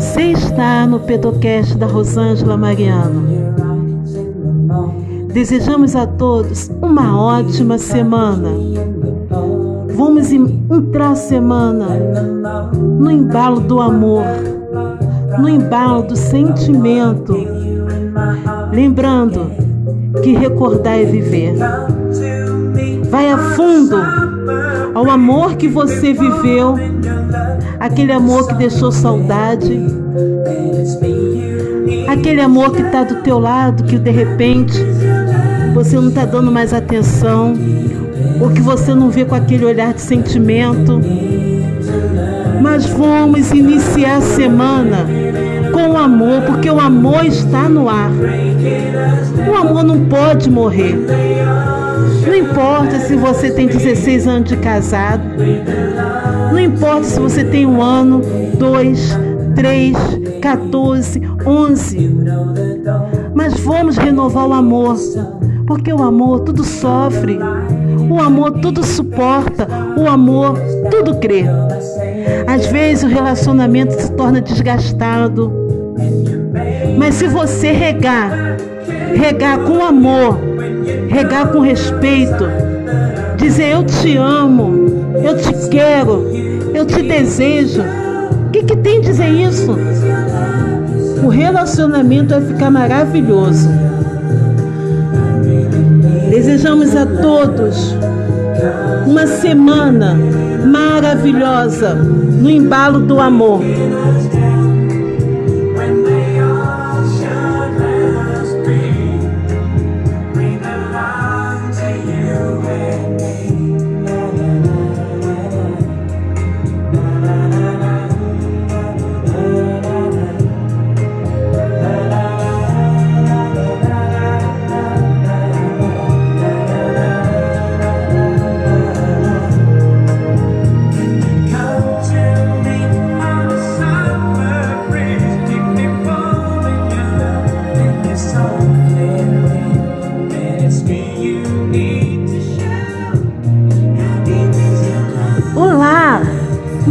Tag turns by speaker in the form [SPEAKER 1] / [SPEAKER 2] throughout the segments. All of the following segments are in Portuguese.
[SPEAKER 1] Você está no Pedocast da Rosângela Mariano. Desejamos a todos uma ótima semana. Vamos entrar a semana no embalo do amor, no embalo do sentimento. Lembrando que recordar é viver. Vai a fundo ao amor que você viveu, aquele amor que deixou saudade, aquele amor que está do teu lado, que de repente você não está dando mais atenção, ou que você não vê com aquele olhar de sentimento. Mas vamos iniciar a semana com o amor, porque o amor está no ar. O amor não pode morrer. Não importa se você tem 16 anos de casado, não importa se você tem um ano, dois, três, 14, 11. Mas vamos renovar o amor, porque o amor tudo sofre, o amor tudo suporta, o amor tudo crê. Às vezes o relacionamento se torna desgastado, mas se você regar, regar com amor, regar com respeito, dizer eu te amo, eu te quero, eu te desejo. O que, que tem dizer isso? O relacionamento vai ficar maravilhoso. Desejamos a todos uma semana maravilhosa no embalo do amor.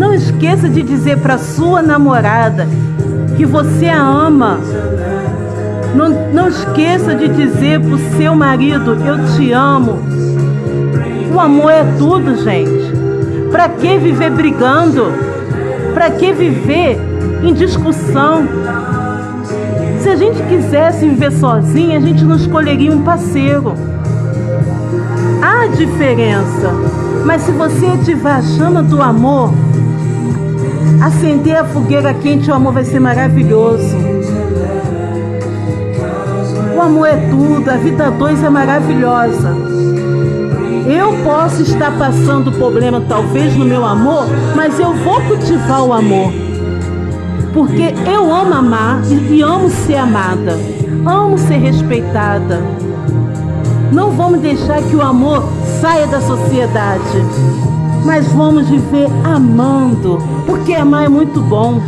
[SPEAKER 1] Não esqueça de dizer para sua namorada que você a ama. Não, não esqueça de dizer para o seu marido: Eu te amo. O amor é tudo, gente. Para que viver brigando? Para que viver em discussão? Se a gente quisesse viver sozinha, a gente não escolheria um parceiro. Há diferença. Mas se você ativar a chama do amor, acender a fogueira quente, o amor vai ser maravilhoso. O amor é tudo, a vida dois é maravilhosa. Eu posso estar passando problema talvez no meu amor, mas eu vou cultivar o amor. Porque eu amo amar e amo ser amada. Amo ser respeitada. Não vamos deixar que o amor saia da sociedade, mas vamos viver amando, porque amar é muito bom.